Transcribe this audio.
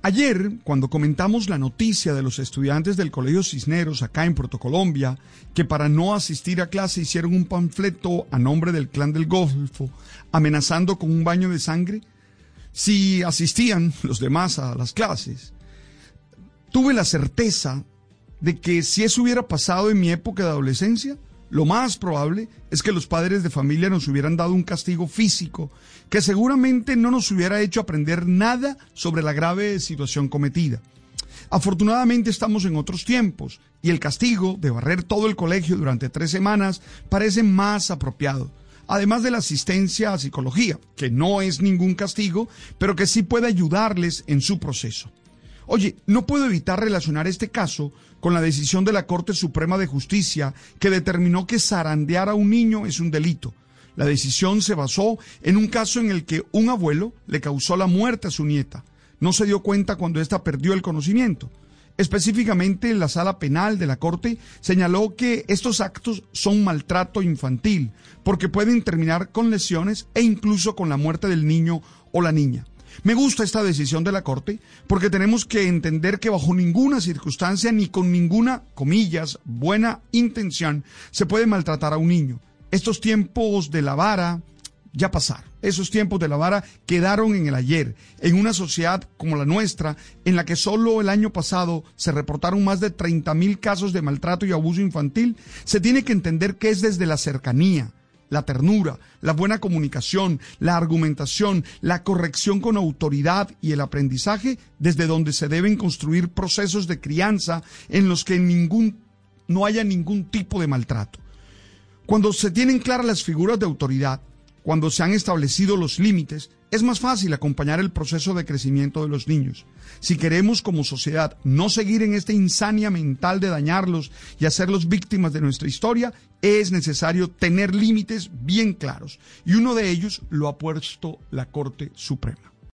Ayer, cuando comentamos la noticia de los estudiantes del Colegio Cisneros acá en Puerto Colombia, que para no asistir a clase hicieron un panfleto a nombre del clan del Golfo, amenazando con un baño de sangre, si asistían los demás a las clases, tuve la certeza de que si eso hubiera pasado en mi época de adolescencia, lo más probable es que los padres de familia nos hubieran dado un castigo físico que seguramente no nos hubiera hecho aprender nada sobre la grave situación cometida. Afortunadamente estamos en otros tiempos y el castigo de barrer todo el colegio durante tres semanas parece más apropiado. Además de la asistencia a psicología, que no es ningún castigo, pero que sí puede ayudarles en su proceso. Oye, no puedo evitar relacionar este caso con la decisión de la Corte Suprema de Justicia que determinó que zarandear a un niño es un delito. La decisión se basó en un caso en el que un abuelo le causó la muerte a su nieta. No se dio cuenta cuando ésta perdió el conocimiento. Específicamente, la sala penal de la Corte señaló que estos actos son maltrato infantil, porque pueden terminar con lesiones e incluso con la muerte del niño o la niña. Me gusta esta decisión de la Corte porque tenemos que entender que bajo ninguna circunstancia ni con ninguna, comillas, buena intención se puede maltratar a un niño. Estos tiempos de la vara ya pasaron. Esos tiempos de la vara quedaron en el ayer, en una sociedad como la nuestra, en la que solo el año pasado se reportaron más de 30 mil casos de maltrato y abuso infantil, se tiene que entender que es desde la cercanía, la ternura, la buena comunicación, la argumentación, la corrección con autoridad y el aprendizaje desde donde se deben construir procesos de crianza en los que no haya ningún tipo de maltrato. Cuando se tienen claras las figuras de autoridad, cuando se han establecido los límites, es más fácil acompañar el proceso de crecimiento de los niños. Si queremos como sociedad no seguir en esta insania mental de dañarlos y hacerlos víctimas de nuestra historia, es necesario tener límites bien claros. Y uno de ellos lo ha puesto la Corte Suprema.